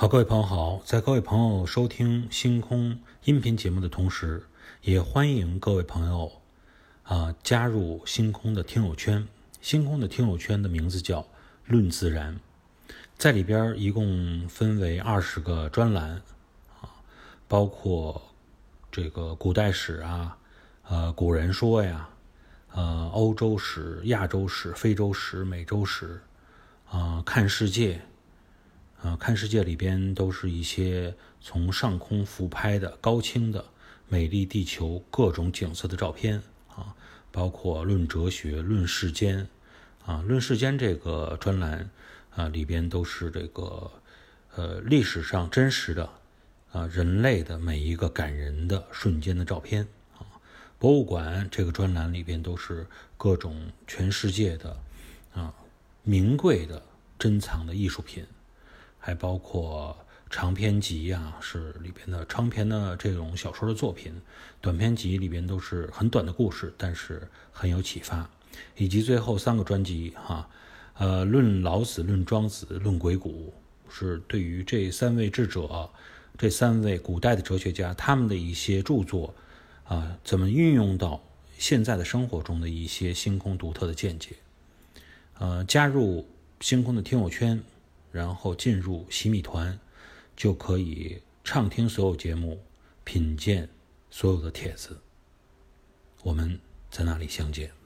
好，各位朋友好，在各位朋友收听星空音频节目的同时，也欢迎各位朋友啊加入星空的听友圈。星空的听友圈的名字叫“论自然”，在里边一共分为二十个专栏啊，包括这个古代史啊，呃，古人说呀，呃，欧洲史、亚洲史、非洲史、美洲史啊，看世界。啊，看世界里边都是一些从上空俯拍的高清的美丽地球各种景色的照片啊，包括论哲学、论世间啊，论世间这个专栏啊里边都是这个呃历史上真实的啊人类的每一个感人的瞬间的照片啊，博物馆这个专栏里边都是各种全世界的啊名贵的珍藏的艺术品。还包括长篇集呀，是里边的长篇的这种小说的作品；短篇集里边都是很短的故事，但是很有启发。以及最后三个专辑，哈，呃，论老子、论庄子、论鬼谷，是对于这三位智者、这三位古代的哲学家他们的一些著作，啊，怎么运用到现在的生活中的一些星空独特的见解。呃，加入星空的听友圈。然后进入洗米团，就可以畅听所有节目，品鉴所有的帖子。我们在那里相见。